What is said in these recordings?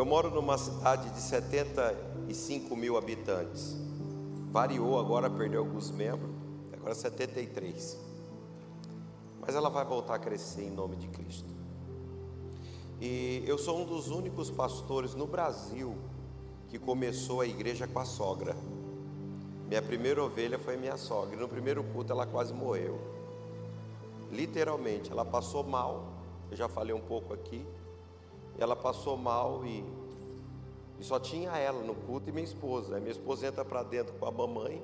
Eu moro numa cidade de 75 mil habitantes. Variou agora, perdeu alguns membros, agora 73. Mas ela vai voltar a crescer em nome de Cristo. E eu sou um dos únicos pastores no Brasil que começou a igreja com a sogra. Minha primeira ovelha foi minha sogra. No primeiro culto ela quase morreu. Literalmente, ela passou mal. Eu já falei um pouco aqui. Ela passou mal e, e só tinha ela no culto e minha esposa. Aí minha esposa entra para dentro com a mamãe.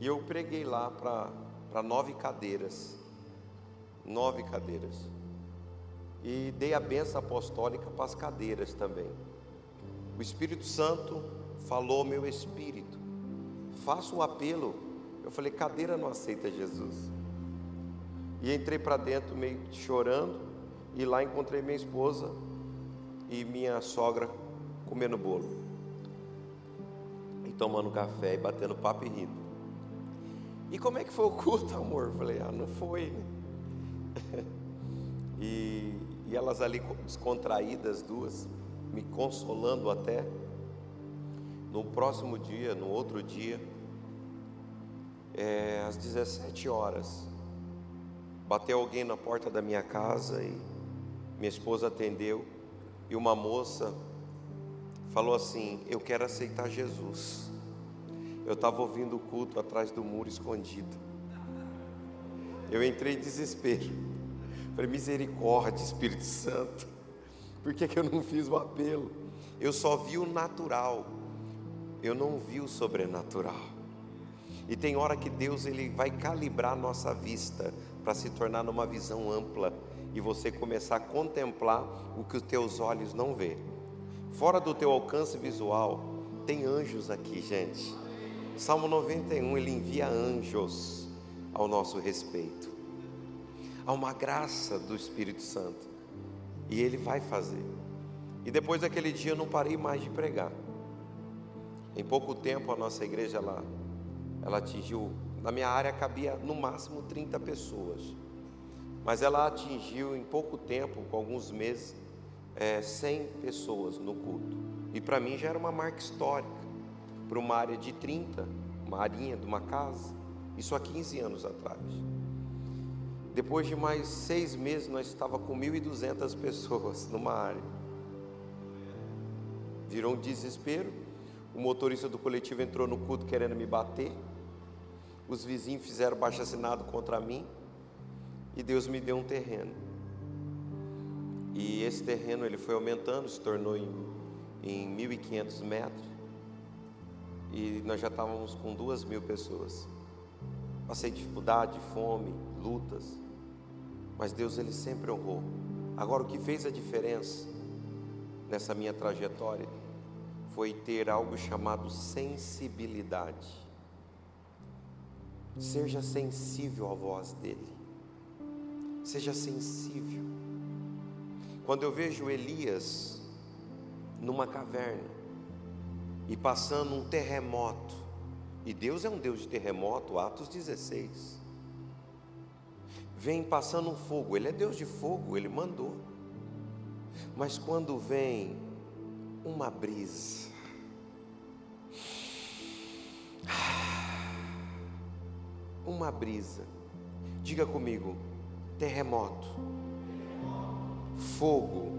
E eu preguei lá para nove cadeiras. Nove cadeiras. E dei a benção apostólica para as cadeiras também. O Espírito Santo falou meu espírito. Faça um apelo. Eu falei, cadeira não aceita Jesus. E entrei para dentro meio chorando. E lá encontrei minha esposa e minha sogra comendo bolo. E tomando café e batendo papo e rindo. E como é que foi o culto, amor? Eu falei, ah, não foi, né? e, e elas ali descontraídas, duas me consolando até. No próximo dia, no outro dia, é, às 17 horas, bateu alguém na porta da minha casa e minha esposa atendeu e uma moça falou assim: Eu quero aceitar Jesus. Eu estava ouvindo o culto atrás do muro escondido. Eu entrei em desespero. Falei, misericórdia, Espírito Santo. Por que, que eu não fiz o apelo? Eu só vi o natural, eu não vi o sobrenatural. E tem hora que Deus ele vai calibrar nossa vista para se tornar numa visão ampla e você começar a contemplar o que os teus olhos não vê. Fora do teu alcance visual, tem anjos aqui, gente. Salmo 91, ele envia anjos ao nosso respeito. Há uma graça do Espírito Santo. E ele vai fazer. E depois daquele dia eu não parei mais de pregar. Em pouco tempo a nossa igreja ela, ela atingiu, na minha área cabia no máximo 30 pessoas. Mas ela atingiu em pouco tempo, com alguns meses, é, 100 pessoas no culto. E para mim já era uma marca histórica. Para uma área de 30, uma arinha de uma casa. Isso há 15 anos atrás. Depois de mais seis meses, nós estava com 1.200 pessoas numa área. Virou um desespero. O motorista do coletivo entrou no culto querendo me bater. Os vizinhos fizeram baixo assinado contra mim. E Deus me deu um terreno. E esse terreno ele foi aumentando, se tornou em, em 1.500 metros. E nós já estávamos com duas mil pessoas. Passei dificuldade, fome, lutas, mas Deus ele sempre honrou. Agora o que fez a diferença nessa minha trajetória foi ter algo chamado sensibilidade. Seja sensível à voz dele. Seja sensível. Quando eu vejo Elias numa caverna e passando um terremoto, e Deus é um Deus de terremoto, Atos 16 vem passando um fogo, Ele é Deus de fogo, Ele mandou. Mas quando vem uma brisa, uma brisa, diga comigo, terremoto, fogo,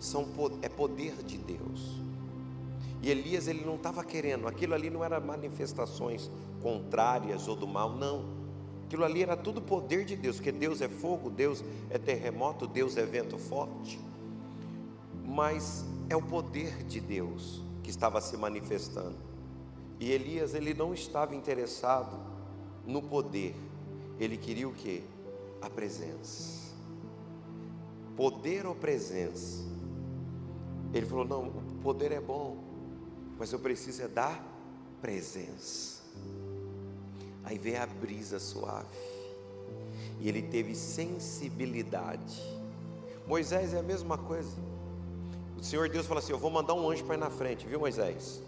são, é poder de Deus. E Elias ele não estava querendo, aquilo ali não era manifestações contrárias ou do mal, não Aquilo ali era tudo poder de Deus, porque Deus é fogo, Deus é terremoto, Deus é vento forte. Mas é o poder de Deus que estava se manifestando. E Elias, ele não estava interessado no poder. Ele queria o que? A presença. Poder ou presença? Ele falou: "Não, o poder é bom, mas eu preciso é da presença". Aí veio a brisa suave. E ele teve sensibilidade. Moisés é a mesma coisa. O Senhor Deus fala assim: Eu vou mandar um anjo para ir na frente, viu, Moisés?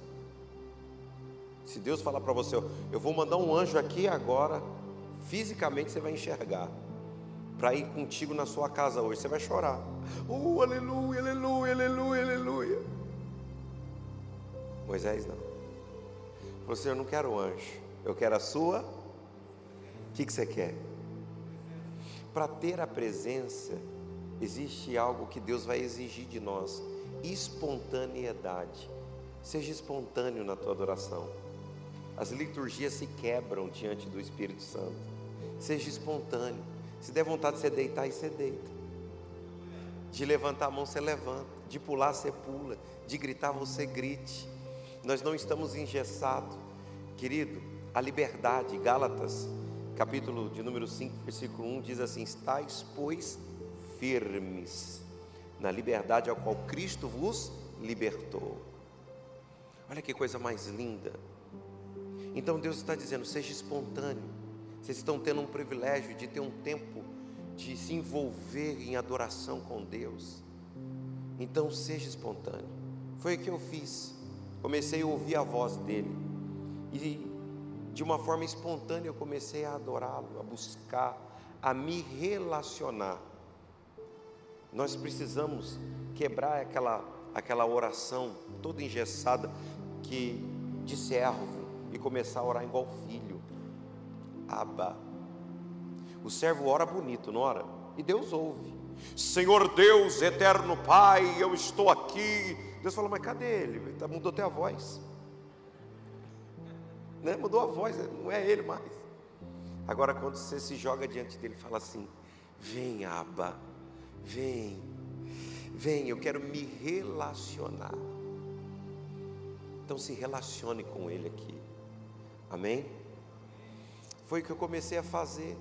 Se Deus falar para você, eu vou mandar um anjo aqui agora, fisicamente você vai enxergar, para ir contigo na sua casa hoje, você vai chorar. Oh, aleluia, aleluia, aleluia Moisés não. Falou, assim, eu não quero anjo, eu quero a sua. O que, que você quer? Para ter a presença, existe algo que Deus vai exigir de nós: espontaneidade. Seja espontâneo na tua adoração. As liturgias se quebram diante do Espírito Santo. Seja espontâneo. Se der vontade de você deitar, e você deita. De levantar a mão, você levanta. De pular, você pula. De gritar, você grite. Nós não estamos engessados. Querido, a liberdade, Gálatas, capítulo de número 5, versículo 1, diz assim: Estais, pois, firmes na liberdade a qual Cristo vos libertou. Olha que coisa mais linda. Então Deus está dizendo: seja espontâneo. Vocês estão tendo um privilégio de ter um tempo de se envolver em adoração com Deus. Então seja espontâneo. Foi o que eu fiz. Comecei a ouvir a voz dele. E de uma forma espontânea eu comecei a adorá-lo, a buscar, a me relacionar. Nós precisamos quebrar aquela aquela oração toda engessada que de servo e começar a orar igual filho. Aba. O servo ora bonito, não ora? E Deus ouve. Senhor Deus, eterno Pai, eu estou aqui. Deus fala, mas cadê ele? Tá, mudou até a voz. Né? Mudou a voz, não é ele mais. Agora, quando você se joga diante dele, fala assim: Vem, Aba, vem, vem, eu quero me relacionar. Então, se relacione com ele aqui. Amém? Foi o que eu comecei a fazer.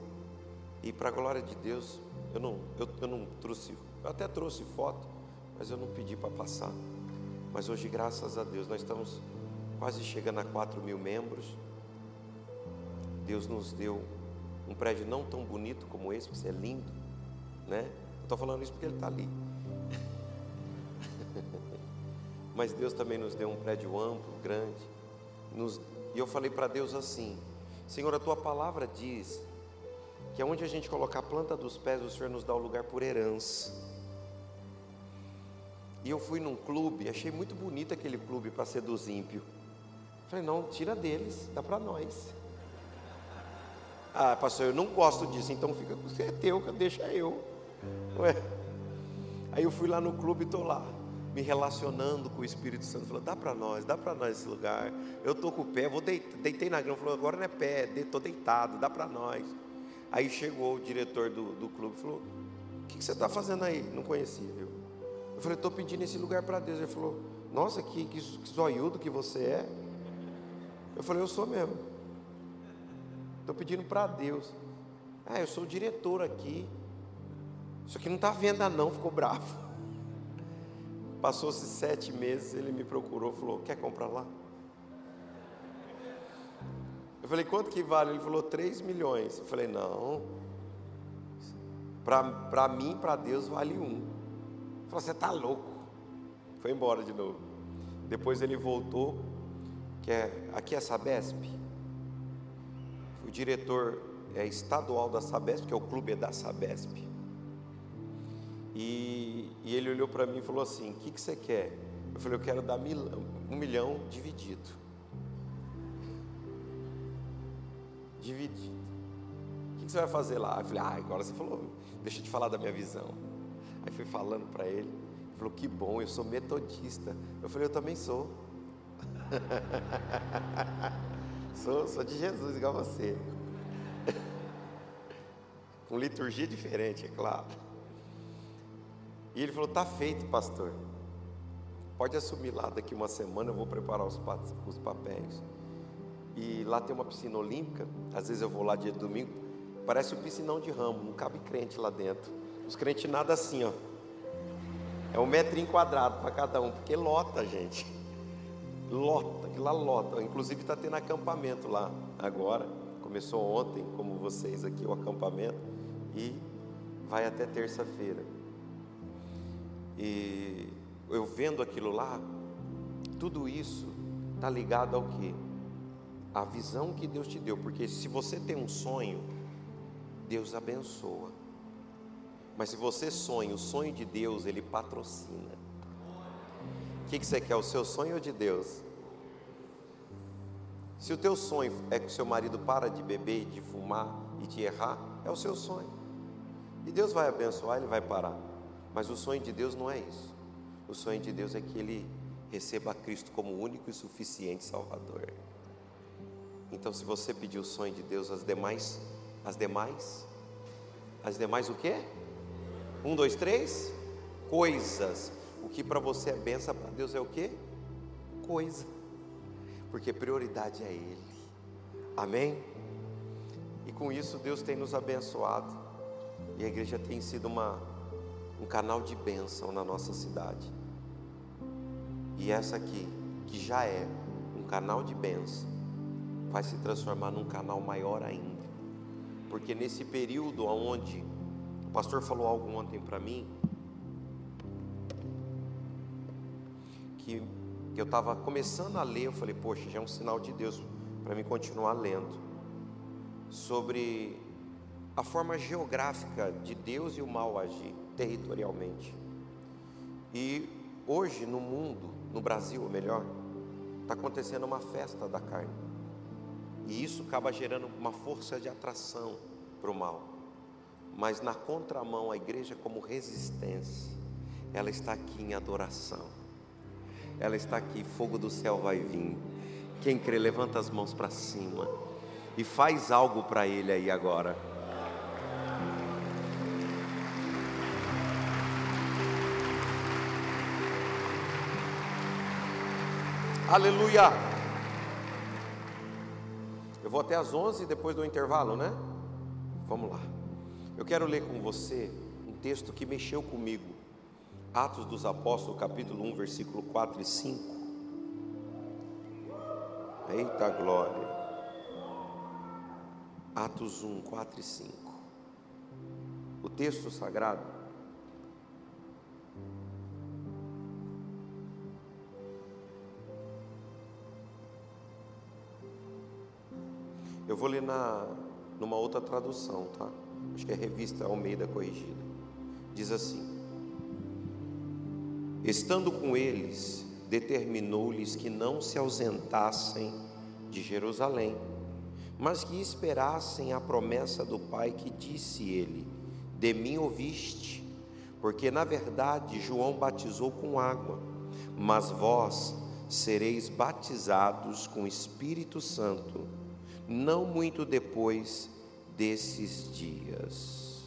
E para a glória de Deus, eu não, eu, eu não trouxe, eu até trouxe foto, mas eu não pedi para passar. Mas hoje, graças a Deus, nós estamos quase chegando a 4 mil membros. Deus nos deu um prédio não tão bonito como esse, você é lindo, né? Estou falando isso porque ele está ali. Mas Deus também nos deu um prédio amplo, grande. Nos e eu falei para Deus assim: Senhor, a tua palavra diz que aonde a gente colocar a planta dos pés, o Senhor nos dá o lugar por herança. E eu fui num clube, achei muito bonito aquele clube para ser dos ímpios. Falei, não, tira deles, dá para nós. Ah, pastor, eu não gosto disso, então fica com você é teu, deixa eu. Ué. Aí eu fui lá no clube e estou lá me relacionando com o Espírito Santo, falou: dá para nós, dá para nós esse lugar. Eu estou com o pé, vou deitei, deitei na grama, falou: agora não é pé, estou deitado, dá para nós. Aí chegou o diretor do, do clube, falou: o que, que você está fazendo aí? Não conhecia eu. Eu falei: estou pedindo esse lugar para Deus. Ele falou: nossa, que, que, que zoiudo que você é. Eu falei: eu sou mesmo. Estou pedindo para Deus. Ah, eu sou o diretor aqui. Isso aqui não está venda não, ficou bravo. Passou-se sete meses, ele me procurou, falou: Quer comprar lá? Eu falei: Quanto que vale? Ele falou: 3 milhões. Eu falei: Não. Para mim, para Deus, vale um. Ele falou: Você está louco. Foi embora de novo. Depois ele voltou. Que é, aqui é a Sabesp. O diretor é estadual da Sabesp, que é o clube da Sabesp. E, e ele olhou para mim e falou assim: O que, que você quer? Eu falei: Eu quero dar mil, um milhão dividido. Dividido. O que, que você vai fazer lá? Eu falei: Ah, agora você falou, deixa eu te falar da minha visão. Aí fui falando para ele. Ele falou: Que bom, eu sou metodista. Eu falei: Eu também sou. sou, sou de Jesus, igual você. Com liturgia diferente, é claro. E ele falou: Está feito, pastor. Pode assumir lá, daqui uma semana eu vou preparar os, os papéis. E lá tem uma piscina olímpica. Às vezes eu vou lá dia de domingo. Parece um piscinão de ramo, não cabe crente lá dentro. Os crentes nada assim, ó. É um metrinho quadrado para cada um, porque lota, gente. Lota, que lá lota. Inclusive está tendo acampamento lá agora. Começou ontem, como vocês aqui, o acampamento. E vai até terça-feira. E eu vendo aquilo lá, tudo isso está ligado ao que? A visão que Deus te deu, porque se você tem um sonho, Deus abençoa. Mas se você sonha, o sonho de Deus, Ele patrocina. O que, que você quer, o seu sonho ou de Deus? Se o teu sonho é que o seu marido para de beber, de fumar e de errar, é o seu sonho. E Deus vai abençoar, ele vai parar. Mas o sonho de Deus não é isso. O sonho de Deus é que ele receba Cristo como único e suficiente Salvador. Então, se você pedir o sonho de Deus, as demais, as demais, as demais o quê? Um, dois, três, coisas. O que para você é benção, para Deus é o quê? Coisa. Porque prioridade é Ele. Amém? E com isso Deus tem nos abençoado. E a igreja tem sido uma, um canal de bênção na nossa cidade. E essa aqui, que já é um canal de bênção, vai se transformar num canal maior ainda. Porque nesse período onde o pastor falou algo ontem para mim, que, que eu estava começando a ler, eu falei, poxa, já é um sinal de Deus para mim continuar lendo, sobre a forma geográfica de Deus e o mal agir territorialmente. E hoje no mundo, no Brasil, ou melhor, está acontecendo uma festa da carne. E isso acaba gerando uma força de atração para o mal. Mas na contramão, a igreja, como resistência, ela está aqui em adoração. Ela está aqui, fogo do céu vai vir. Quem crê, levanta as mãos para cima e faz algo para Ele aí agora. Aleluia. Eu vou até às 11 depois do intervalo, né? Vamos lá. Eu quero ler com você um texto que mexeu comigo. Atos dos Apóstolos, capítulo 1, versículo 4 e 5. Eita glória. Atos 1, 4 e 5. O texto sagrado Eu vou ler na, numa outra tradução, tá? Acho que é revista Almeida Corrigida. Diz assim: Estando com eles, determinou-lhes que não se ausentassem de Jerusalém, mas que esperassem a promessa do Pai que disse ele: De mim ouviste, porque na verdade João batizou com água, mas vós sereis batizados com o Espírito Santo não muito depois desses dias.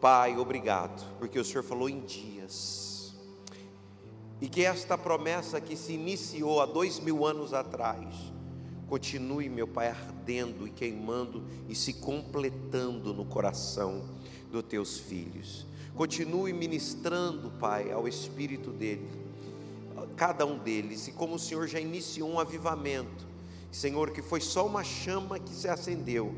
Pai, obrigado, porque o Senhor falou em dias, e que esta promessa que se iniciou há dois mil anos atrás, continue, meu Pai, ardendo e queimando e se completando no coração dos teus filhos. Continue ministrando, Pai, ao espírito dele, cada um deles, e como o Senhor já iniciou um avivamento, Senhor, que foi só uma chama que se acendeu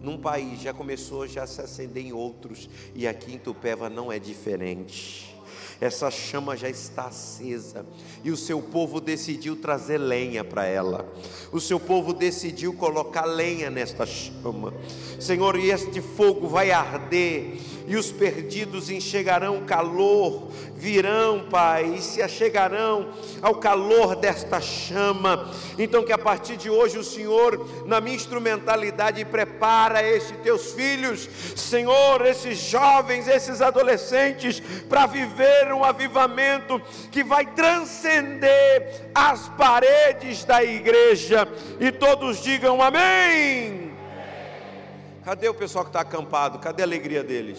num país, já começou já se acender em outros, e aqui em Tupéva não é diferente. Essa chama já está acesa, e o seu povo decidiu trazer lenha para ela. O seu povo decidiu colocar lenha nesta chama. Senhor, e este fogo vai arder e os perdidos enxergarão calor, virão, Pai, e se achegarão ao calor desta chama. Então, que a partir de hoje o Senhor, na minha instrumentalidade, prepara estes teus filhos, Senhor, esses jovens, esses adolescentes, para viver um avivamento que vai transcender as paredes da igreja. E todos digam amém. Cadê o pessoal que está acampado? Cadê a alegria deles?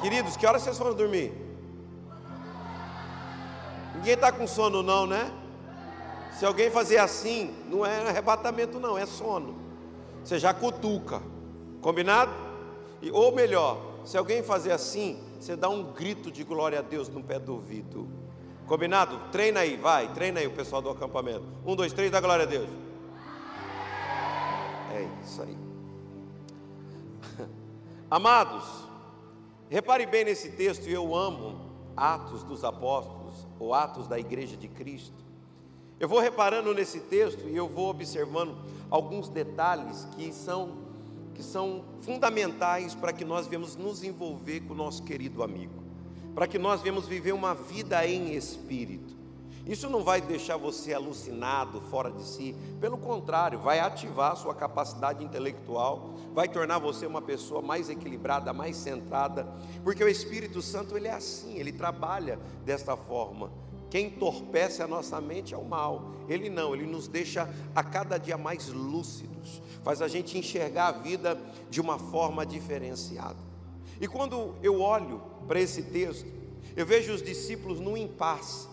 Queridos, que horas vocês foram dormir? Ninguém está com sono, não, né? Se alguém fazer assim, não é arrebatamento, não, é sono. Você já cutuca, combinado? E, ou melhor, se alguém fazer assim, você dá um grito de glória a Deus no pé do ouvido. Combinado? Treina aí, vai, treina aí o pessoal do acampamento. Um, dois, três, dá glória a Deus. É isso aí. Amados, repare bem nesse texto, eu amo Atos dos Apóstolos, ou Atos da Igreja de Cristo. Eu vou reparando nesse texto e eu vou observando alguns detalhes que são, que são fundamentais para que nós venhamos nos envolver com o nosso querido amigo, para que nós venhamos viver uma vida em espírito. Isso não vai deixar você alucinado, fora de si, pelo contrário, vai ativar a sua capacidade intelectual, vai tornar você uma pessoa mais equilibrada, mais centrada, porque o Espírito Santo ele é assim, ele trabalha desta forma. Quem entorpece a nossa mente é o mal. Ele não, ele nos deixa a cada dia mais lúcidos, faz a gente enxergar a vida de uma forma diferenciada. E quando eu olho para esse texto, eu vejo os discípulos num impasse,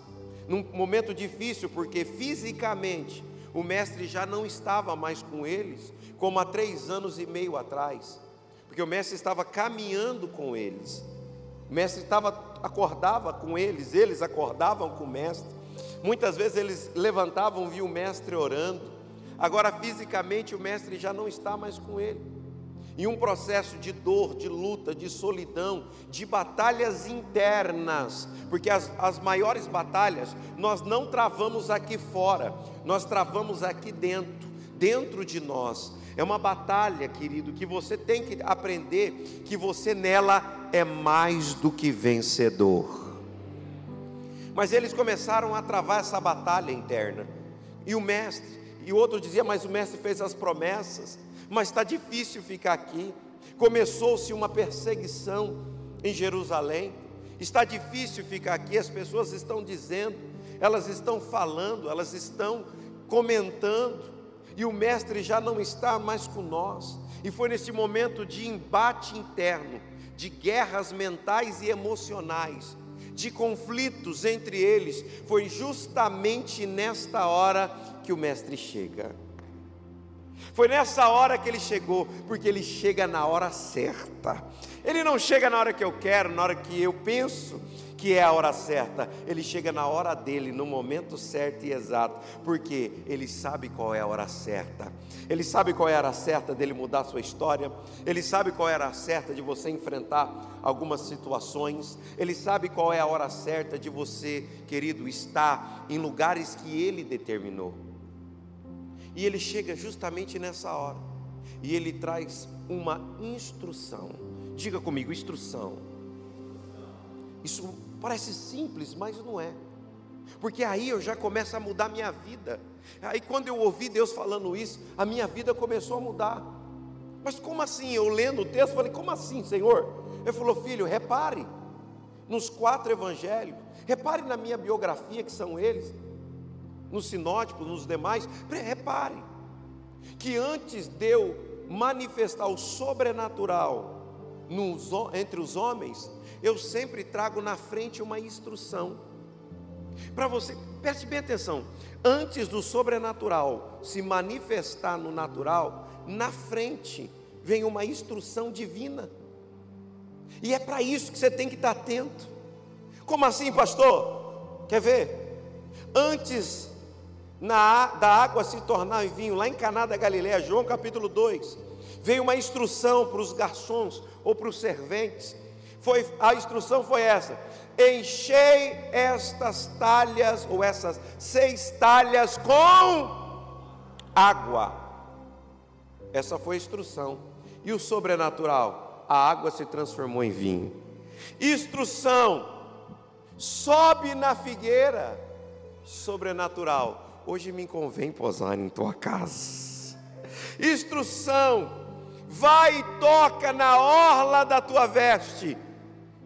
num momento difícil, porque fisicamente o mestre já não estava mais com eles, como há três anos e meio atrás, porque o mestre estava caminhando com eles. O mestre estava, acordava com eles, eles acordavam com o mestre. Muitas vezes eles levantavam, viam o mestre orando. Agora, fisicamente, o mestre já não está mais com ele. E um processo de dor, de luta, de solidão, de batalhas internas, porque as, as maiores batalhas nós não travamos aqui fora, nós travamos aqui dentro, dentro de nós. É uma batalha, querido, que você tem que aprender que você nela é mais do que vencedor. Mas eles começaram a travar essa batalha interna. E o mestre, e o outro dizia, mas o mestre fez as promessas, mas está difícil ficar aqui. Começou-se uma perseguição em Jerusalém. Está difícil ficar aqui, as pessoas estão dizendo, elas estão falando, elas estão comentando e o mestre já não está mais com nós. E foi nesse momento de embate interno, de guerras mentais e emocionais, de conflitos entre eles, foi justamente nesta hora que o mestre chega. Foi nessa hora que ele chegou, porque ele chega na hora certa. Ele não chega na hora que eu quero, na hora que eu penso, que é a hora certa, ele chega na hora dele, no momento certo e exato, porque ele sabe qual é a hora certa. Ele sabe qual é a hora certa dele mudar sua história, ele sabe qual é a hora certa de você enfrentar algumas situações, ele sabe qual é a hora certa de você, querido, estar em lugares que ele determinou. E ele chega justamente nessa hora, e ele traz uma instrução. Diga comigo, instrução. Isso Parece simples, mas não é. Porque aí eu já começo a mudar minha vida. Aí quando eu ouvi Deus falando isso, a minha vida começou a mudar. Mas como assim? Eu lendo o texto, falei: Como assim, Senhor? Ele falou: Filho, repare nos quatro evangelhos, repare na minha biografia, que são eles, nos sinótipos, nos demais. Repare que antes de eu manifestar o sobrenatural nos, entre os homens, eu sempre trago na frente uma instrução. Para você, preste bem atenção, antes do sobrenatural se manifestar no natural, na frente vem uma instrução divina. E é para isso que você tem que estar atento. Como assim, pastor? Quer ver? Antes na, da água se tornar em vinho, lá em Caná da Galileia, João capítulo 2, veio uma instrução para os garçons ou para os serventes foi a instrução foi essa: enchei estas talhas ou essas seis talhas com água. Essa foi a instrução. E o sobrenatural, a água se transformou em vinho. Instrução: sobe na figueira. Sobrenatural. Hoje me convém posar em tua casa. Instrução: vai e toca na orla da tua veste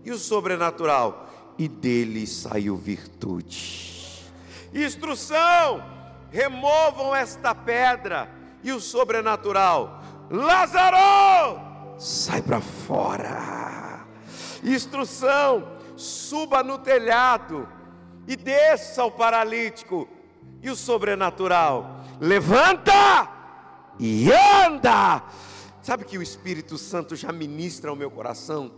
e o sobrenatural? E dele saiu virtude. Instrução: removam esta pedra. E o sobrenatural? Lázaro, sai para fora. Instrução: suba no telhado e desça o paralítico. E o sobrenatural? Levanta e anda. Sabe que o Espírito Santo já ministra ao meu coração?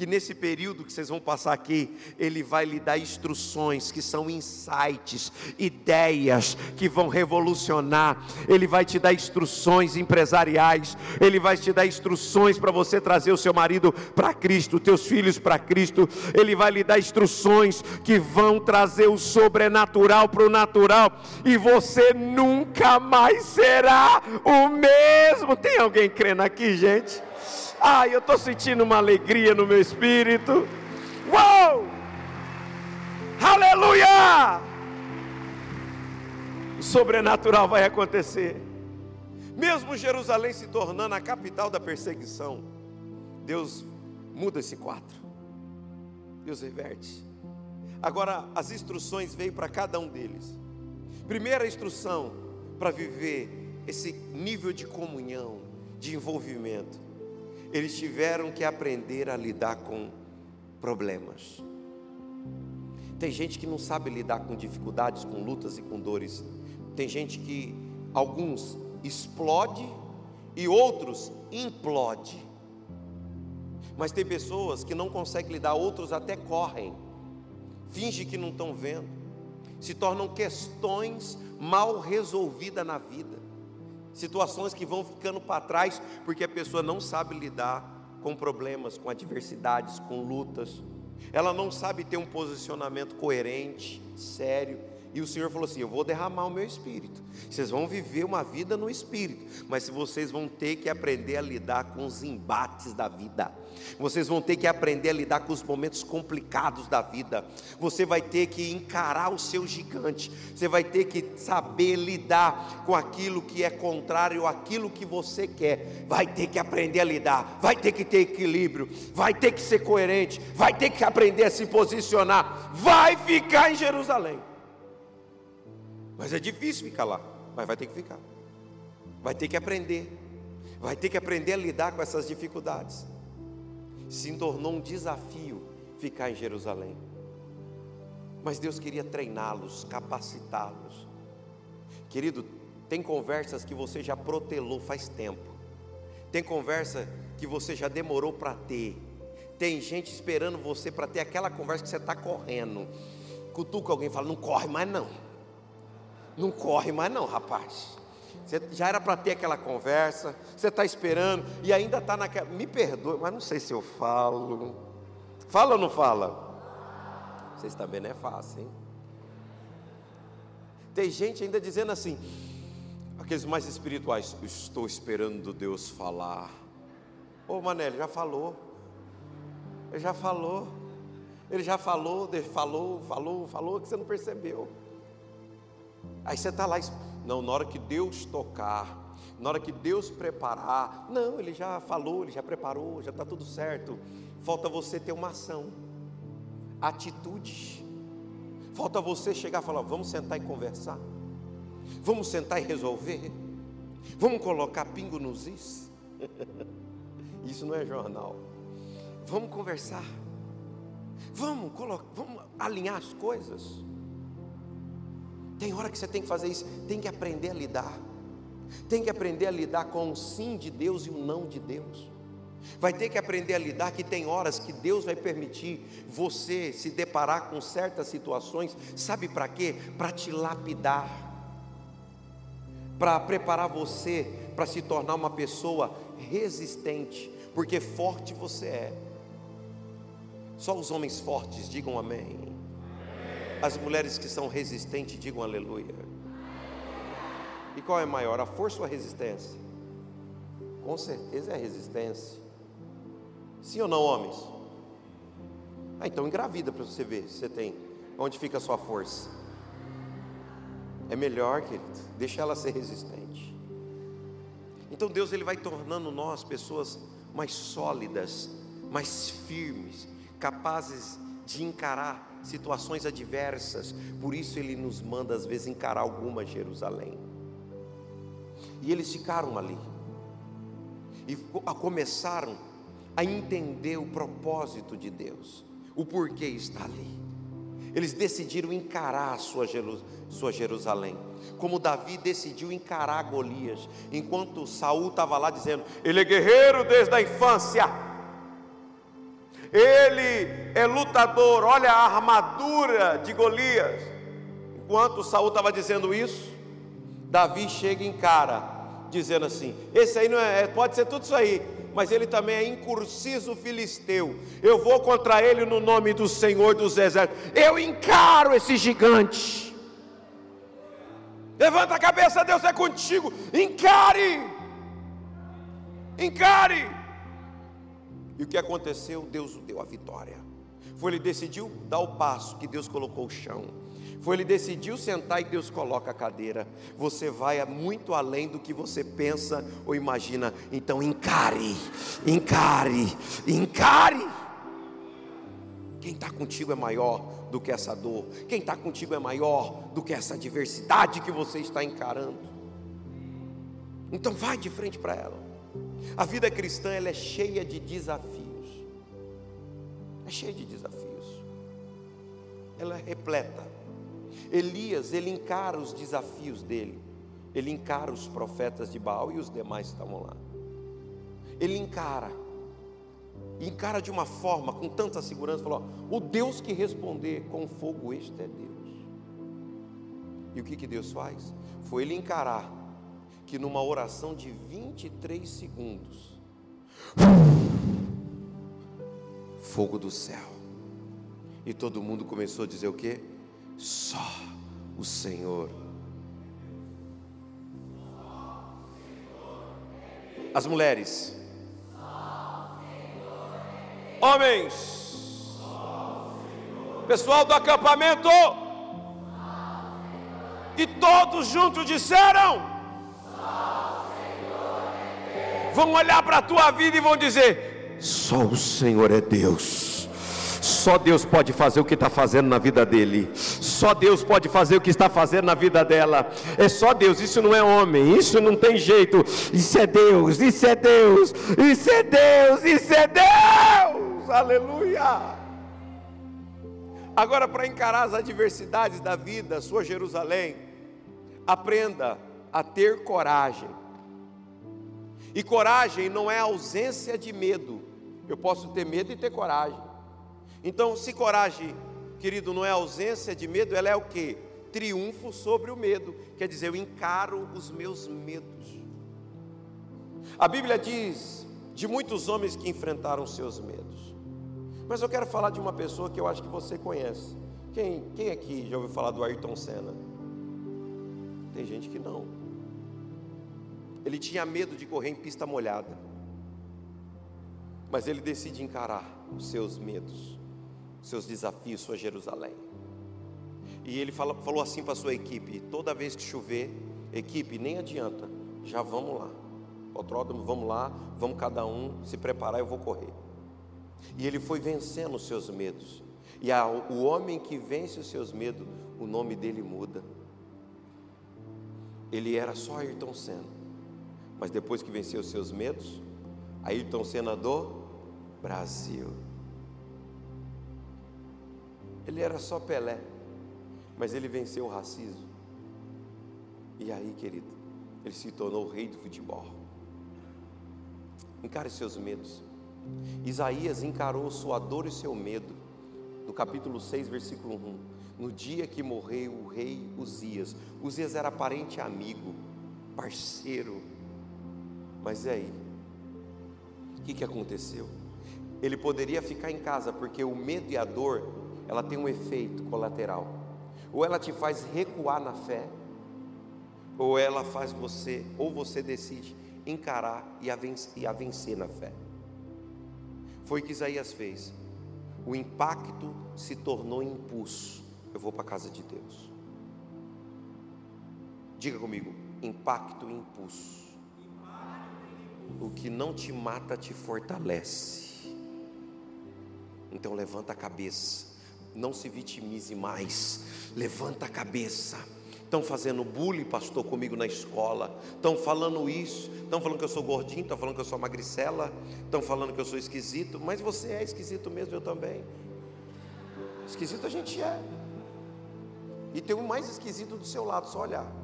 Que nesse período que vocês vão passar aqui, Ele vai lhe dar instruções que são insights, ideias que vão revolucionar. Ele vai te dar instruções empresariais, Ele vai te dar instruções para você trazer o seu marido para Cristo, teus filhos para Cristo. Ele vai lhe dar instruções que vão trazer o sobrenatural para o natural, e você nunca mais será o mesmo. Tem alguém crendo aqui, gente? Ai, eu estou sentindo uma alegria no meu espírito. Uou! Aleluia! o sobrenatural vai acontecer. Mesmo Jerusalém se tornando a capital da perseguição, Deus muda esse quadro. Deus reverte. Agora, as instruções veio para cada um deles. Primeira instrução para viver esse nível de comunhão, de envolvimento. Eles tiveram que aprender a lidar com problemas. Tem gente que não sabe lidar com dificuldades, com lutas e com dores. Tem gente que alguns explode e outros implode. Mas tem pessoas que não conseguem lidar, outros até correm, fingem que não estão vendo, se tornam questões mal resolvidas na vida, situações que vão ficando para trás porque a pessoa não sabe lidar com problemas, com adversidades, com lutas, ela não sabe ter um posicionamento coerente, sério, e o Senhor falou assim: Eu vou derramar o meu espírito. Vocês vão viver uma vida no espírito, mas vocês vão ter que aprender a lidar com os embates da vida. Vocês vão ter que aprender a lidar com os momentos complicados da vida. Você vai ter que encarar o seu gigante. Você vai ter que saber lidar com aquilo que é contrário àquilo que você quer. Vai ter que aprender a lidar. Vai ter que ter equilíbrio. Vai ter que ser coerente. Vai ter que aprender a se posicionar. Vai ficar em Jerusalém. Mas é difícil ficar lá, mas vai ter que ficar. Vai ter que aprender. Vai ter que aprender a lidar com essas dificuldades. Se tornou um desafio ficar em Jerusalém. Mas Deus queria treiná-los, capacitá-los. Querido, tem conversas que você já protelou faz tempo. Tem conversa que você já demorou para ter. Tem gente esperando você para ter aquela conversa que você está correndo. Cutuca alguém e fala: Não corre mais não. Não corre mais não, rapaz. Você já era para ter aquela conversa, você está esperando e ainda está naquela. Me perdoe, mas não sei se eu falo. Fala ou não fala? Vocês também não é fácil, hein? Tem gente ainda dizendo assim, aqueles mais espirituais, estou esperando Deus falar. Ô Manélio, já falou. Ele já falou. Ele já falou, falou, falou, falou, que você não percebeu. Aí você está lá, não, na hora que Deus tocar, na hora que Deus preparar, não, Ele já falou, Ele já preparou, já está tudo certo. Falta você ter uma ação, atitude. Falta você chegar e falar: vamos sentar e conversar, vamos sentar e resolver, vamos colocar pingo nos is. Isso não é jornal. Vamos conversar, vamos, colocar, vamos alinhar as coisas. Tem hora que você tem que fazer isso, tem que aprender a lidar. Tem que aprender a lidar com o sim de Deus e o não de Deus. Vai ter que aprender a lidar que tem horas que Deus vai permitir você se deparar com certas situações, sabe para quê? Para te lapidar, para preparar você para se tornar uma pessoa resistente, porque forte você é. Só os homens fortes digam amém. As mulheres que são resistentes, digam aleluia. E qual é maior, a força ou a resistência? Com certeza é a resistência. Sim ou não, homens? Ah, então engravida para você ver se você tem. Onde fica a sua força? É melhor, querido, deixa ela ser resistente. Então Deus ele vai tornando nós pessoas mais sólidas, mais firmes, capazes de encarar situações adversas, por isso ele nos manda às vezes encarar alguma Jerusalém. E eles ficaram ali, e começaram a entender o propósito de Deus, o porquê está ali. Eles decidiram encarar a sua, sua Jerusalém, como Davi decidiu encarar Golias, enquanto Saul estava lá dizendo: Ele é guerreiro desde a infância ele é lutador, olha a armadura de Golias. Enquanto Saul estava dizendo isso, Davi chega em cara, dizendo assim: esse aí não é, pode ser tudo isso aí, mas ele também é incursiso filisteu. Eu vou contra ele no nome do Senhor dos Exércitos. Eu encaro esse gigante. Levanta a cabeça, Deus é contigo. Encare. Encare. E o que aconteceu? Deus o deu a vitória. Foi ele decidiu dar o passo que Deus colocou o chão. Foi ele decidiu sentar e Deus coloca a cadeira. Você vai muito além do que você pensa ou imagina. Então encare, encare, encare. Quem está contigo é maior do que essa dor. Quem está contigo é maior do que essa adversidade que você está encarando. Então vai de frente para ela. A vida cristã ela é cheia de desafios. É cheia de desafios. Ela é repleta. Elias, ele encara os desafios dele. Ele encara os profetas de Baal e os demais estavam lá. Ele encara. Encara de uma forma com tanta segurança, falou: "O Deus que responder com fogo este é Deus". E o que que Deus faz? Foi ele encarar que numa oração de 23 segundos, fogo do céu. E todo mundo começou a dizer o quê? Só o Senhor. As mulheres. Homens. Pessoal do acampamento. E todos juntos disseram: Vão olhar para a tua vida e vão dizer: Só o Senhor é Deus. Só Deus pode fazer o que está fazendo na vida dele. Só Deus pode fazer o que está fazendo na vida dela. É só Deus, isso não é homem, isso não tem jeito. Isso é Deus, isso é Deus, isso é Deus, isso é Deus. Aleluia. Agora, para encarar as adversidades da vida, sua Jerusalém, aprenda a ter coragem. E coragem não é ausência de medo. Eu posso ter medo e ter coragem. Então, se coragem, querido, não é ausência de medo, ela é o que? Triunfo sobre o medo. Quer dizer, eu encaro os meus medos. A Bíblia diz de muitos homens que enfrentaram seus medos. Mas eu quero falar de uma pessoa que eu acho que você conhece. Quem, quem aqui já ouviu falar do Ayrton Senna? Tem gente que não. Ele tinha medo de correr em pista molhada. Mas ele decide encarar os seus medos seus desafios, sua Jerusalém. E ele fala, falou assim para a sua equipe: toda vez que chover, equipe, nem adianta, já vamos lá. Autódromo, vamos lá, vamos cada um se preparar, eu vou correr. E ele foi vencendo os seus medos. E a, o homem que vence os seus medos, o nome dele muda. Ele era só Ayrton Senna. Mas depois que venceu seus medos, Ayrton Senna do Brasil. Ele era só Pelé, mas ele venceu o racismo. E aí, querido, ele se tornou o rei do futebol. Encare seus medos. Isaías encarou sua dor e seu medo, no capítulo 6, versículo 1. No dia que morreu o rei Uzias, Uzias era parente amigo, parceiro. Mas e aí? O que, que aconteceu? Ele poderia ficar em casa, porque o medo e a dor ela tem um efeito colateral. Ou ela te faz recuar na fé, ou ela faz você, ou você decide encarar e a vencer, e a vencer na fé. Foi o que Isaías fez. O impacto se tornou impulso. Eu vou para a casa de Deus. Diga comigo: impacto e impulso. O que não te mata te fortalece. Então levanta a cabeça não se vitimize mais. Levanta a cabeça. Estão fazendo bullying, pastor, comigo na escola. Estão falando isso. Estão falando que eu sou gordinho. Estão falando que eu sou magricela. Estão falando que eu sou esquisito. Mas você é esquisito mesmo, eu também. Esquisito a gente é. E tem um mais esquisito do seu lado, só olhar.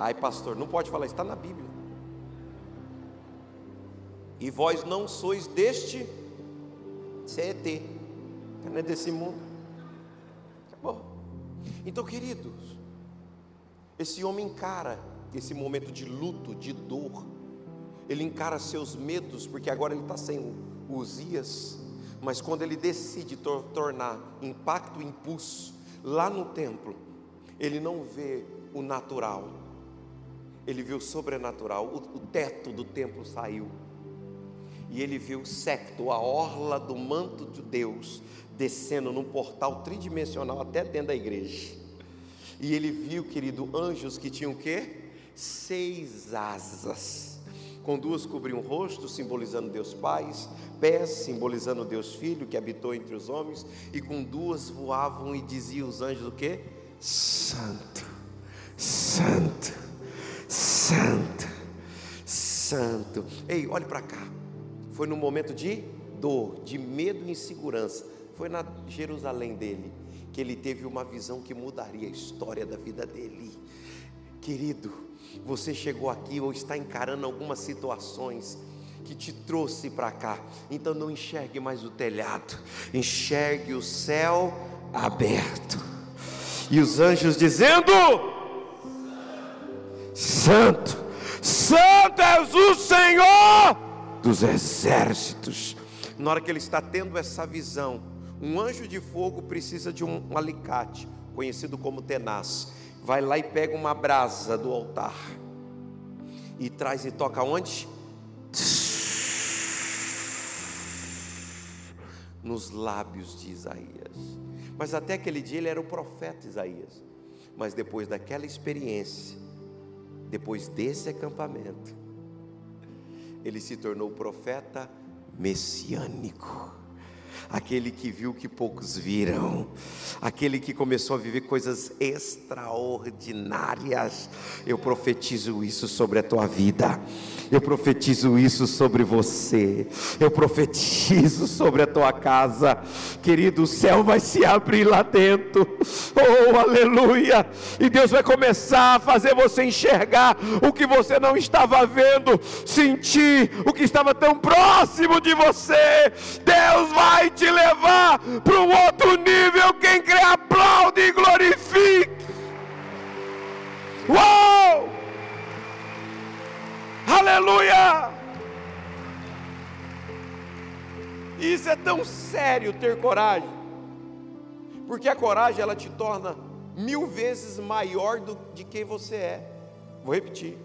Ai, pastor, não pode falar, está na Bíblia. E vós não sois deste você é ET. Não é desse mundo. Acabou. Então, queridos, esse homem encara esse momento de luto, de dor. Ele encara seus medos, porque agora ele está sem o Uzias. Mas quando ele decide tor tornar impacto impulso lá no templo, ele não vê o natural, ele vê o sobrenatural. O, o teto do templo saiu e ele viu o secto, a orla do manto de Deus, descendo num portal tridimensional até dentro da igreja. E ele viu, querido, anjos que tinham o quê? Seis asas. Com duas cobriam o rosto, simbolizando Deus Pai, pés, simbolizando Deus Filho, que habitou entre os homens, e com duas voavam e diziam os anjos o quê? Santo, Santo, Santo, Santo. Ei, olhe para cá. Foi num momento de dor, de medo e insegurança. Foi na Jerusalém dele que ele teve uma visão que mudaria a história da vida dele. Querido, você chegou aqui ou está encarando algumas situações que te trouxe para cá. Então não enxergue mais o telhado, enxergue o céu aberto. E os anjos dizendo: Santo, Santo és o Senhor dos exércitos. Na hora que ele está tendo essa visão, um anjo de fogo precisa de um alicate, conhecido como tenaz. Vai lá e pega uma brasa do altar e traz e toca onde? Nos lábios de Isaías. Mas até aquele dia ele era o profeta Isaías. Mas depois daquela experiência, depois desse acampamento, ele se tornou profeta messiânico aquele que viu que poucos viram, aquele que começou a viver coisas extraordinárias. Eu profetizo isso sobre a tua vida, eu profetizo isso sobre você, eu profetizo sobre a tua casa, querido. O céu vai se abrir lá dentro, oh aleluia! E Deus vai começar a fazer você enxergar o que você não estava vendo, sentir o que estava tão próximo de você. Deus vai te levar para um outro nível. Quem crê, aplaude e glorifique. Uou! Aleluia! Isso é tão sério ter coragem, porque a coragem ela te torna mil vezes maior do de quem você é. Vou repetir: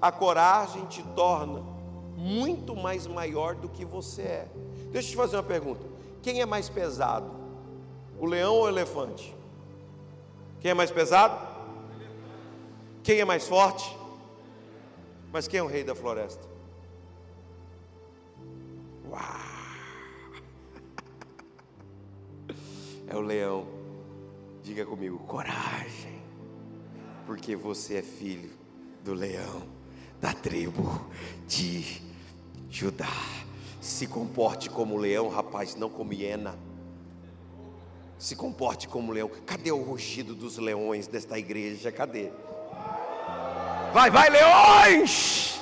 a coragem te torna muito mais maior do que você é. Deixa eu te fazer uma pergunta: quem é mais pesado? O leão ou o elefante? Quem é mais pesado? Quem é mais forte? Mas quem é o rei da floresta? Uau! É o leão. Diga comigo, coragem, porque você é filho do leão, da tribo de Judá. Se comporte como leão, rapaz, não como hiena. Se comporte como leão. Cadê o rugido dos leões desta igreja? Cadê? Vai, vai, leões!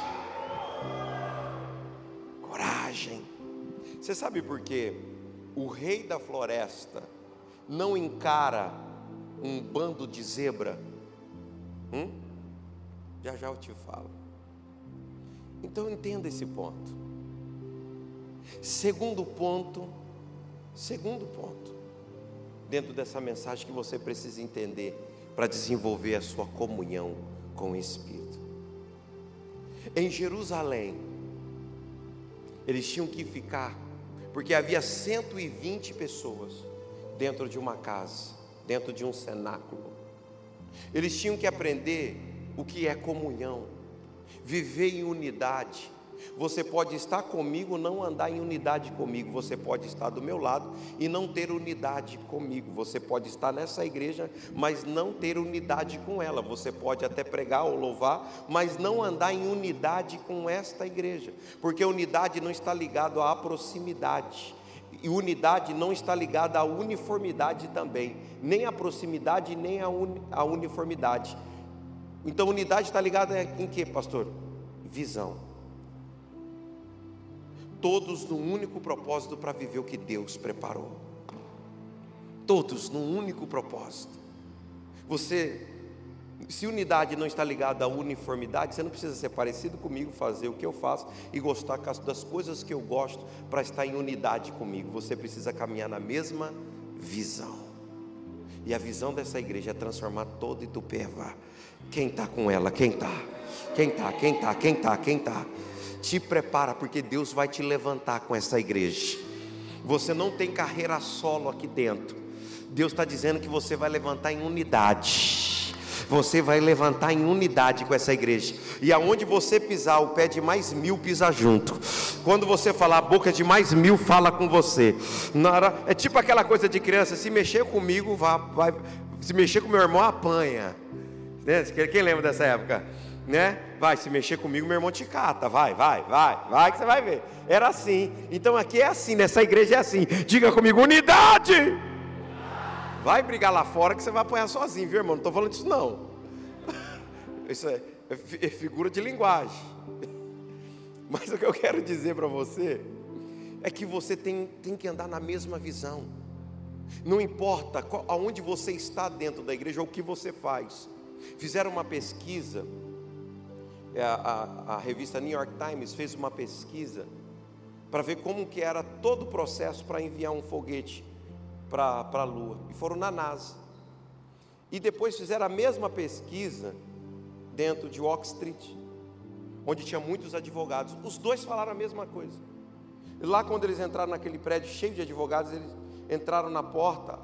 Coragem. Você sabe por quê? O rei da floresta não encara um bando de zebra. Hum? Já já eu te falo. Então entenda esse ponto. Segundo ponto, segundo ponto, dentro dessa mensagem que você precisa entender para desenvolver a sua comunhão com o Espírito. Em Jerusalém, eles tinham que ficar, porque havia 120 pessoas dentro de uma casa, dentro de um cenáculo. Eles tinham que aprender o que é comunhão, viver em unidade, você pode estar comigo, não andar em unidade comigo. Você pode estar do meu lado e não ter unidade comigo. Você pode estar nessa igreja, mas não ter unidade com ela. Você pode até pregar ou louvar, mas não andar em unidade com esta igreja, porque unidade não está ligado à proximidade. E unidade não está ligada à uniformidade também, nem à proximidade, nem à, à uniformidade. Então, unidade está ligada em que, pastor? Visão todos num único propósito para viver o que Deus preparou. Todos num único propósito. Você, se unidade não está ligada à uniformidade, você não precisa ser parecido comigo, fazer o que eu faço e gostar das coisas que eu gosto para estar em unidade comigo. Você precisa caminhar na mesma visão. E a visão dessa igreja é transformar todo Itupeva. Quem está com ela? Quem está? Quem está? Quem está? Quem está? Quem está? Te prepara, porque Deus vai te levantar com essa igreja. Você não tem carreira solo aqui dentro. Deus está dizendo que você vai levantar em unidade. Você vai levantar em unidade com essa igreja. E aonde você pisar, o pé de mais mil pisa junto. Quando você falar, a boca de mais mil fala com você. É tipo aquela coisa de criança: se mexer comigo, vai, vai se mexer com meu irmão, apanha. Né? Quem lembra dessa época? Né? Vai, se mexer comigo, meu irmão te cata. Vai, vai, vai, vai que você vai ver. Era assim. Então aqui é assim, nessa igreja é assim. Diga comigo, unidade! Vai brigar lá fora que você vai apanhar sozinho, viu, irmão? Não estou falando disso, não. Isso é, é figura de linguagem. Mas o que eu quero dizer para você é que você tem, tem que andar na mesma visão. Não importa qual, aonde você está dentro da igreja ou o que você faz. Fizeram uma pesquisa, a, a, a revista New York Times fez uma pesquisa para ver como que era todo o processo para enviar um foguete para a Lua. E foram na NASA. E depois fizeram a mesma pesquisa dentro de Wall Street, onde tinha muitos advogados. Os dois falaram a mesma coisa. E lá quando eles entraram naquele prédio cheio de advogados, eles entraram na porta,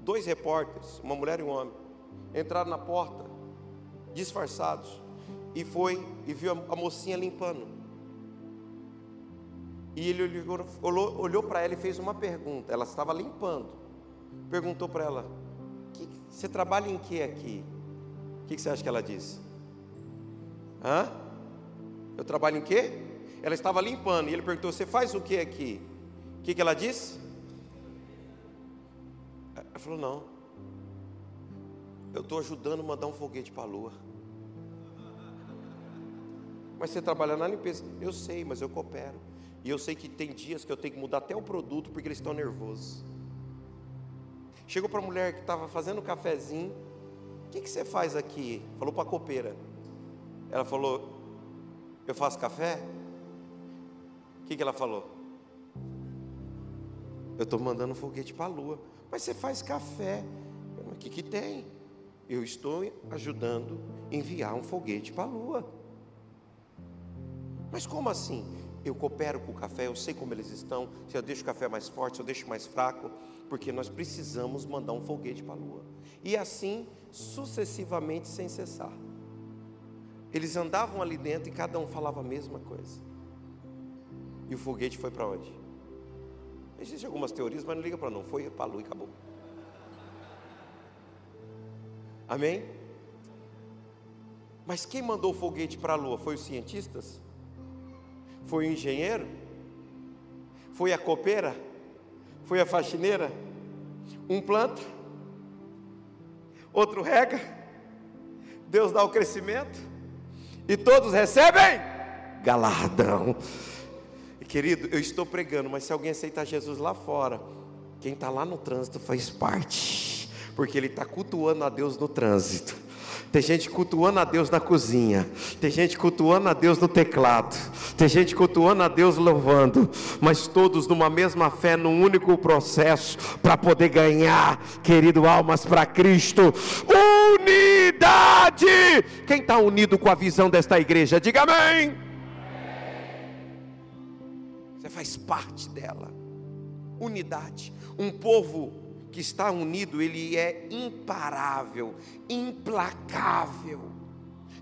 dois repórteres, uma mulher e um homem, entraram na porta, disfarçados, e foi e viu a, mocinha limpando. E ele olhou, olhou, para ela e fez uma pergunta. Ela estava limpando. Perguntou para ela: Você trabalha em que aqui? O que você acha que ela disse? Hã? Eu trabalho em quê? Ela estava limpando. E ele perguntou: Você faz o que aqui? O que, que ela disse? Ela falou: Não. Eu estou ajudando a mandar um foguete para a lua. Mas você trabalha na limpeza? Eu sei, mas eu coopero. E eu sei que tem dias que eu tenho que mudar até o produto porque eles estão nervosos. Chegou para a mulher que estava fazendo cafezinho. O que, que você faz aqui? Falou para a copeira. Ela falou: Eu faço café? O que, que ela falou? Eu estou mandando um foguete para a lua. Mas você faz café. O que, que tem? Eu estou ajudando a enviar um foguete para a lua. Mas como assim? Eu coopero com o café, eu sei como eles estão, se eu deixo o café mais forte, se eu deixo mais fraco, porque nós precisamos mandar um foguete para a lua. E assim, sucessivamente, sem cessar. Eles andavam ali dentro e cada um falava a mesma coisa. E o foguete foi para onde? Existem algumas teorias, mas não liga para não. Foi para a lua e acabou. Amém? Mas quem mandou o foguete para a lua? Foi os cientistas? Foi o engenheiro? Foi a copeira? Foi a faxineira? Um planta? Outro rega? Deus dá o crescimento? E todos recebem galardão. Querido, eu estou pregando, mas se alguém aceitar Jesus lá fora, quem está lá no trânsito faz parte, porque ele está cultuando a Deus no trânsito. Tem gente cultuando a Deus na cozinha. Tem gente cultuando a Deus no teclado. Tem gente cultuando a Deus louvando. Mas todos numa mesma fé, num único processo. Para poder ganhar, querido, almas para Cristo. Unidade! Quem está unido com a visão desta igreja? Diga amém. Você faz parte dela. Unidade. Um povo que está unido, ele é imparável, implacável.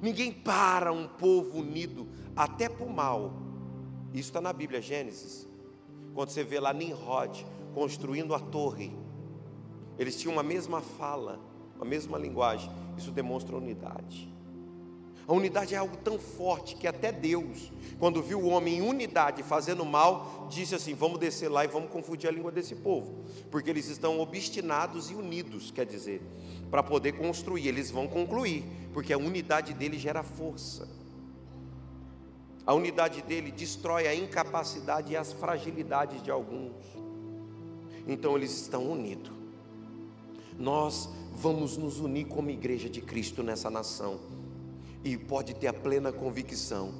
Ninguém para um povo unido, até para o mal. Isso está na Bíblia, Gênesis. Quando você vê lá Nimrod construindo a torre, eles tinham a mesma fala, a mesma linguagem. Isso demonstra unidade. A unidade é algo tão forte que até Deus, quando viu o homem em unidade fazendo mal, disse assim: vamos descer lá e vamos confundir a língua desse povo, porque eles estão obstinados e unidos, quer dizer, para poder construir, eles vão concluir, porque a unidade dele gera força. A unidade dele destrói a incapacidade e as fragilidades de alguns. Então eles estão unidos. Nós vamos nos unir como igreja de Cristo nessa nação e pode ter a plena convicção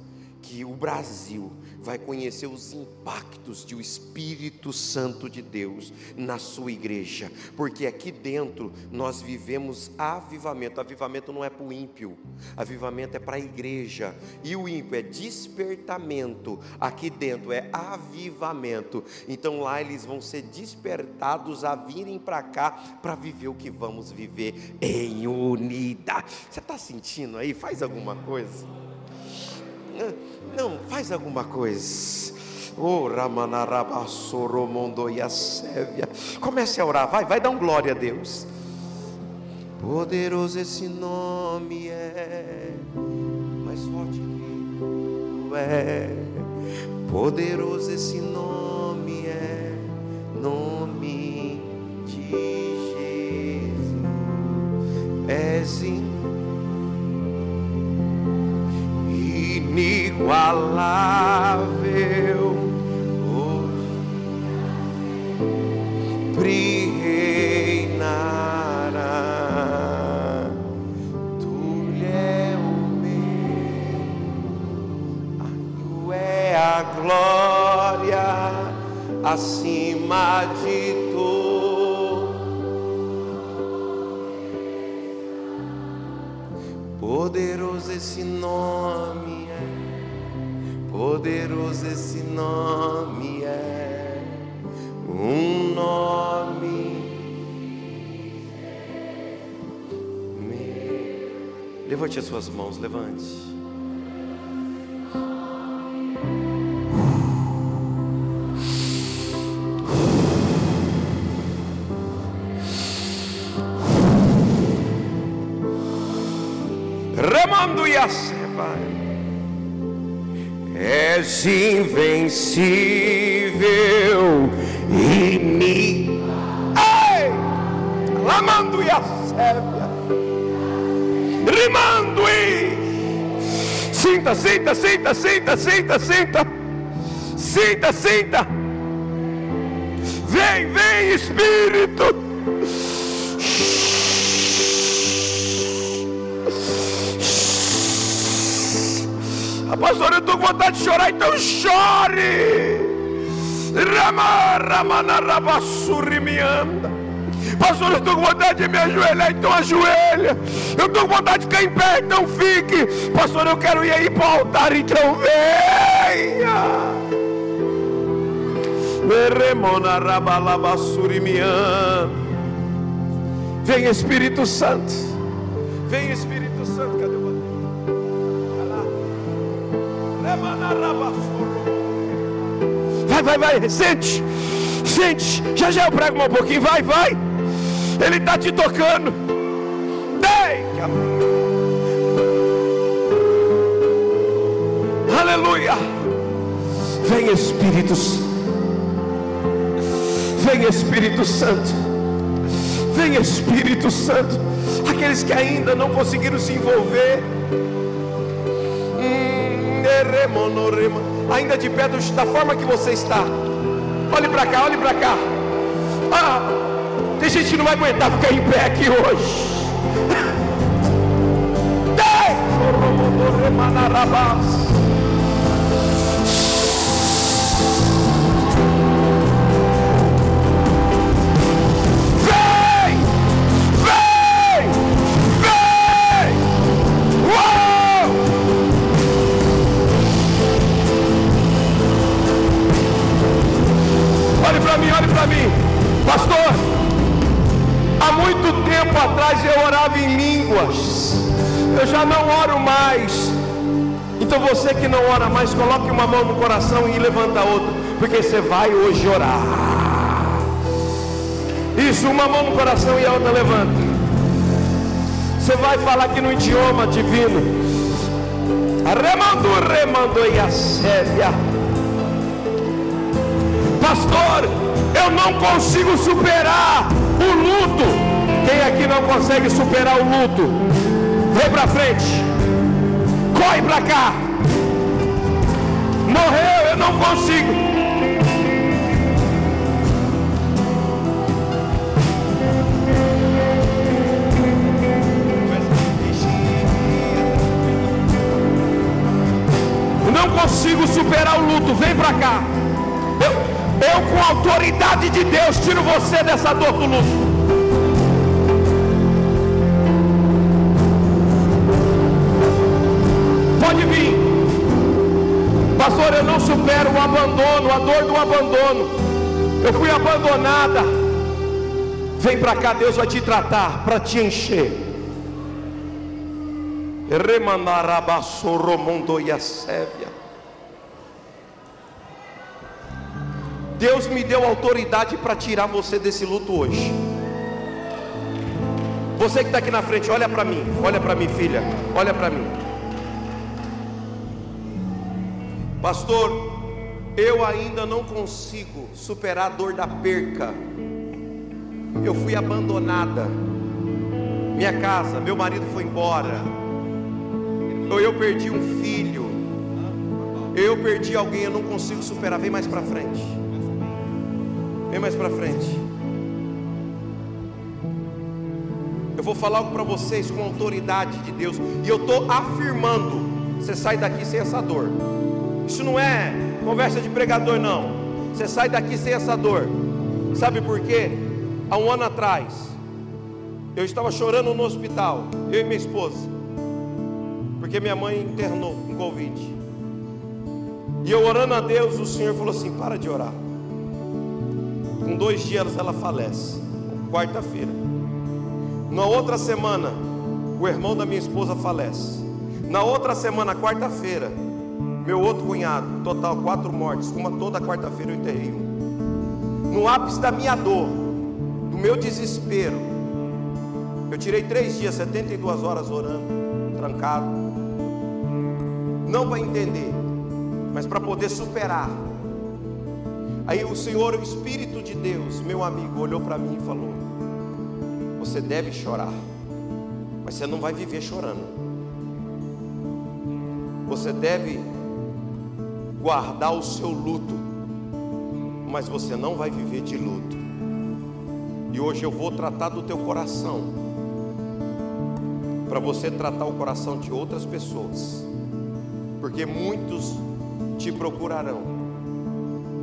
que o Brasil vai conhecer os impactos de o Espírito Santo de Deus na sua igreja, porque aqui dentro nós vivemos avivamento. Avivamento não é para o ímpio, avivamento é para a igreja, e o ímpio é despertamento, aqui dentro é avivamento. Então lá eles vão ser despertados a virem para cá para viver o que vamos viver em unidade. Você está sentindo aí? Faz alguma coisa. Não, faz alguma coisa. Oh, Ramanarabassoromondoiasévia. Comece a orar, vai, vai dar um glória a Deus. Poderoso esse nome é, mais forte que tu é. Poderoso esse nome é, nome de Jesus. És inigualável. Hoje reinará. Tu é o meu, é a glória acima de tudo. Poderoso esse nome Poderoso esse nome é, um nome. Levante as suas mãos, levante. Remando e assim és invencível e me. Ei! Lamando e a sébia. Rimando e. Sinta, sinta, sinta, sinta, sinta, sinta. Sinta, sinta. Vem, vem, Espírito. Pastor, eu estou com vontade de chorar, então chore. Pastor, eu estou com vontade de me ajoelhar, então ajoelha. Eu estou com vontade de ficar em pé, então fique. Pastor, eu quero ir aí para o altar, então venha. Vem Espírito Santo. Vem Espírito Vai, vai, vai, sente, sente. Já já eu prego um pouquinho, vai, vai. Ele está te tocando. Dei. Aleluia. Vem Espírito Vem Espírito Santo. Vem Espírito Santo. Aqueles que ainda não conseguiram se envolver ainda de pé da forma que você está. Olhe para cá, olhe para cá. Ah, tem gente que não vai aguentar ficar em pé aqui hoje. Pastor, atrás eu orava em línguas, eu já não oro mais. Então você que não ora mais, coloque uma mão no coração e levanta a outra, porque você vai hoje orar. Isso, uma mão no coração e a outra levanta. Você vai falar aqui no idioma divino. Remando, remando e a séria. Pastor, eu não consigo superar o luto. Quem aqui não consegue superar o luto? Vem para frente, corre para cá. Morreu, eu não consigo. não superar o luto, vem para cá. Eu, eu, com a autoridade de Deus, tiro você dessa dor do luto. Pastor. Eu não supero o abandono, a dor do abandono. Eu fui abandonada. Vem para cá, Deus vai te tratar, para te encher. Deus me deu autoridade para tirar você desse luto hoje. Você que está aqui na frente, olha para mim, olha para mim, filha, olha para mim. Pastor, eu ainda não consigo superar a dor da perca. Eu fui abandonada. Minha casa, meu marido foi embora ou eu perdi um filho, eu perdi alguém, eu não consigo superar. Vem mais para frente. Vem mais para frente. Eu vou falar algo para vocês com autoridade de Deus, e eu estou afirmando: você sai daqui sem essa dor. Isso não é conversa de pregador, não. Você sai daqui sem essa dor. Sabe por quê? Há um ano atrás, eu estava chorando no hospital, eu e minha esposa porque minha mãe internou com Covid. E eu orando a Deus, o Senhor falou assim: para de orar. Com dois dias ela falece, quarta-feira. Na outra semana, o irmão da minha esposa falece. Na outra semana, quarta-feira, meu outro cunhado, total quatro mortes. Uma toda quarta-feira eu enterrei um. No ápice da minha dor, do meu desespero, eu tirei três dias, 72 horas orando, trancado não vai entender, mas para poder superar. Aí o Senhor, o Espírito de Deus, meu amigo, olhou para mim e falou: Você deve chorar, mas você não vai viver chorando. Você deve guardar o seu luto, mas você não vai viver de luto. E hoje eu vou tratar do teu coração, para você tratar o coração de outras pessoas porque muitos te procurarão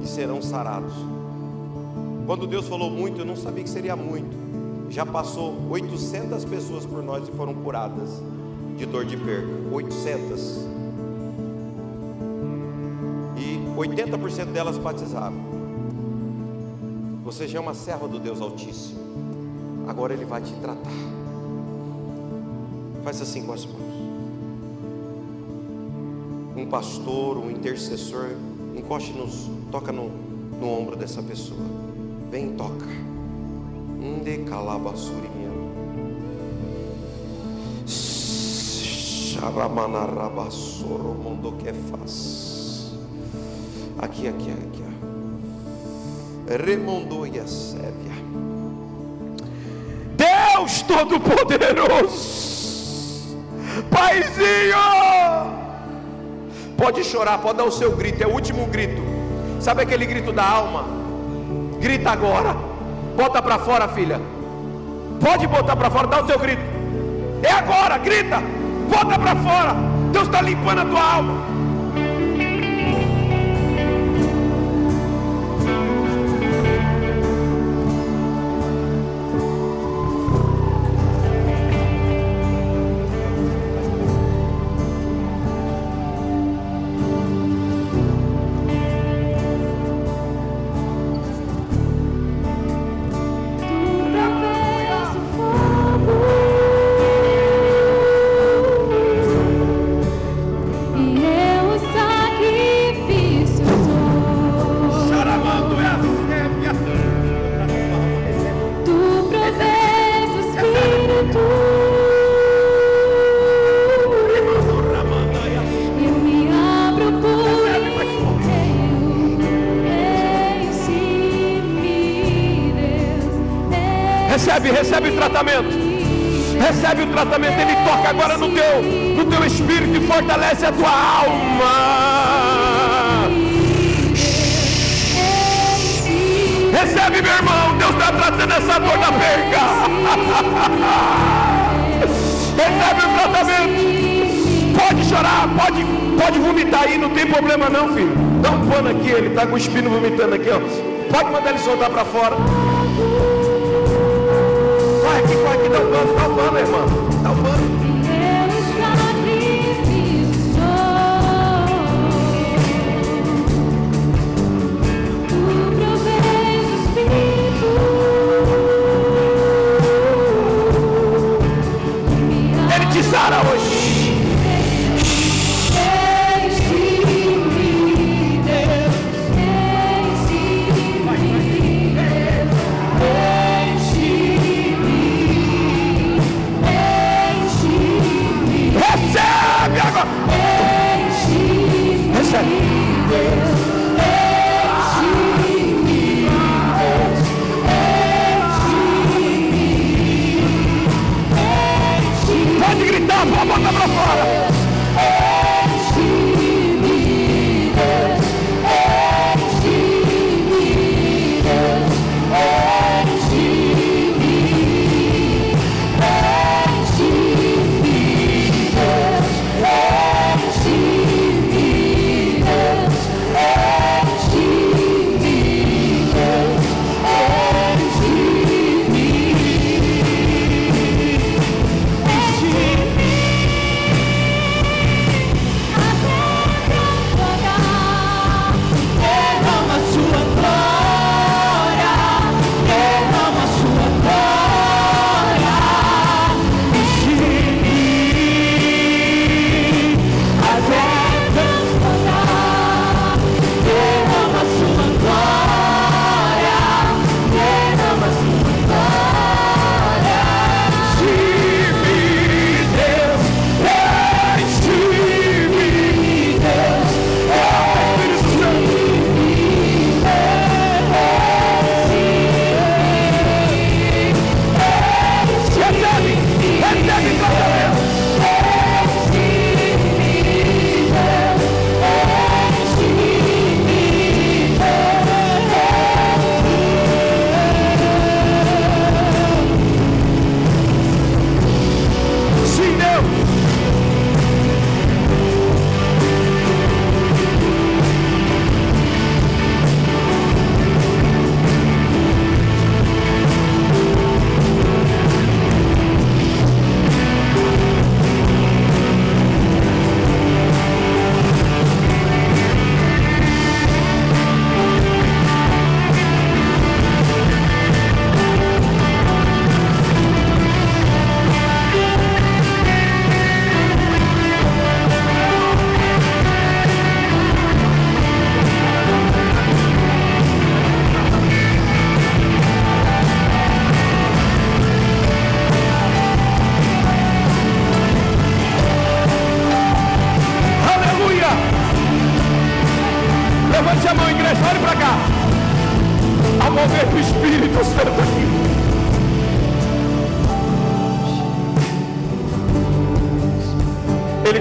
e serão sarados. Quando Deus falou muito, eu não sabia que seria muito. Já passou 800 pessoas por nós e foram curadas de dor de perda. 800. 80% delas batizaram. Você já é uma serva do Deus Altíssimo. Agora Ele vai te tratar. Faz assim com as mãos um pastor, um intercessor, encoste nos, toca no, no ombro dessa pessoa. Vem toca. Inde calabassuri Charamanarabassoro mundo que faz. Aqui, aqui, aqui. Remondo e a Sévia. Deus Todo-Poderoso. Paizinho. Pode chorar, pode dar o seu grito, é o último grito. Sabe aquele grito da alma? Grita agora. Bota para fora, filha. Pode botar para fora, dá o seu grito. É agora, grita. Bota para fora. Deus está limpando a tua alma. Tratamento, Ele toca agora no teu, no teu espírito e fortalece a tua alma. Recebe, meu irmão, Deus está tratando essa dor da perca. Recebe o tratamento. Pode chorar, pode Pode vomitar aí, não tem problema não, filho. Dá um pano aqui, ele está cuspindo, vomitando aqui, ó. Pode mandar ele soltar para fora. Vai aqui, vai aqui, dá um pano, dá um pano, irmão. Recebe.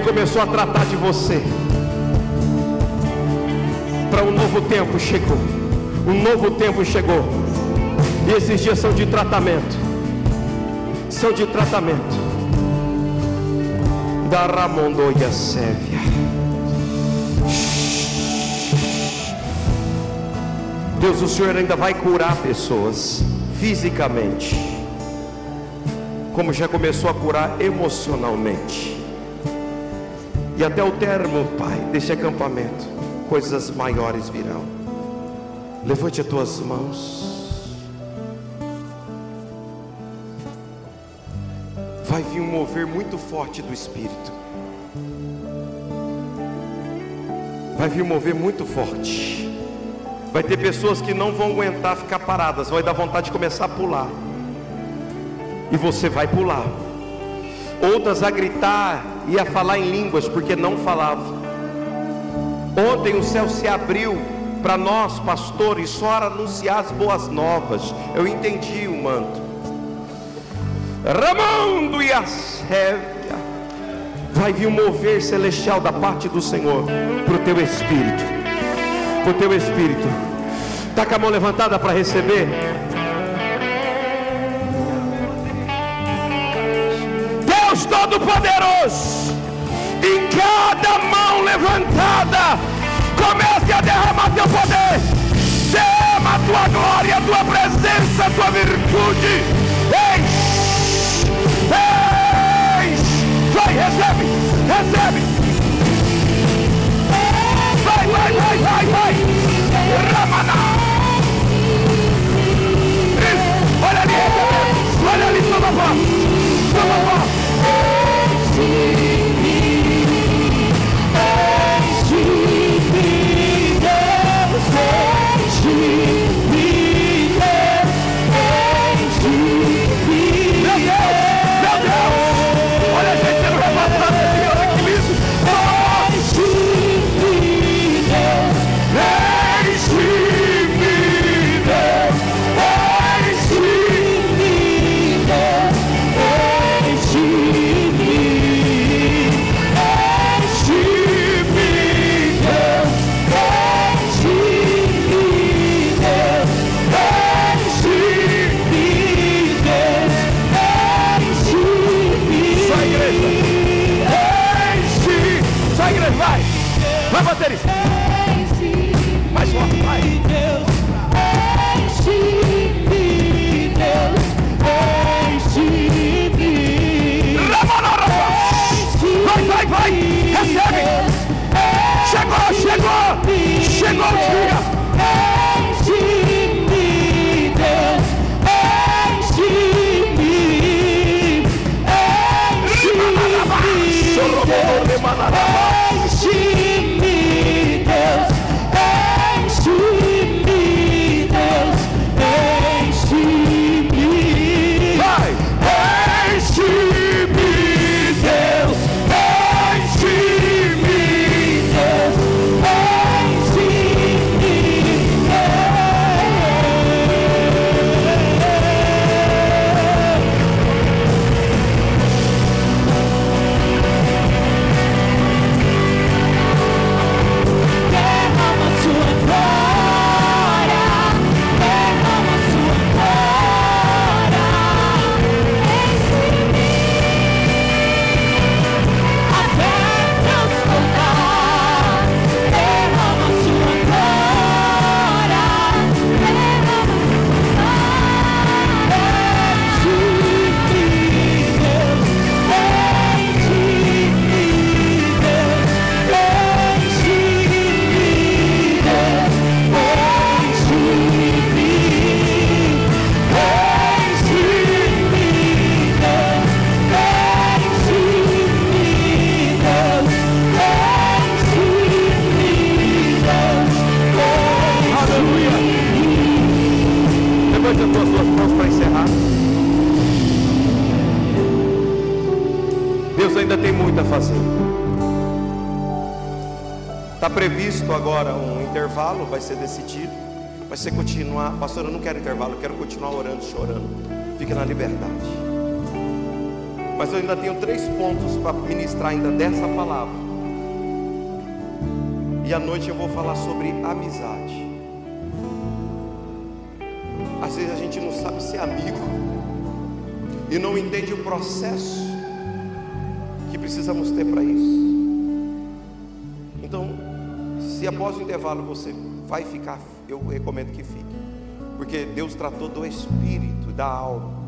Começou a tratar de você. Para um novo tempo chegou. Um novo tempo chegou. E esses dias são de tratamento. São de tratamento da Ramondoia Sévia. Deus, o Senhor ainda vai curar pessoas fisicamente, como já começou a curar emocionalmente. Até o termo, Pai, desse acampamento, coisas maiores virão. Levante as tuas mãos. vai vir um mover muito forte do Espírito. Vai vir um mover muito forte. Vai ter pessoas que não vão aguentar ficar paradas, vai dar vontade de começar a pular. E você vai pular. Outras a gritar e a falar em línguas, porque não falavam. Ontem o céu se abriu para nós, pastores, só anunciar as boas novas. Eu entendi o manto. Ramando e a Sévia. Vai vir um mover celestial da parte do Senhor para o teu espírito. Para o teu espírito. Está com a mão levantada para receber. Todo-Poderoso. em cada mão levantada. Comece a derramar teu poder. Derrama a tua glória, a tua presença, a tua virtude. Enche, enche. Vai, recebe, recebe. Eu ainda tenho três pontos para ministrar ainda dessa palavra. E à noite eu vou falar sobre amizade. Às vezes a gente não sabe ser amigo e não entende o processo que precisamos ter para isso. Então, se após o intervalo você vai ficar, eu recomendo que fique, porque Deus tratou do espírito da alma.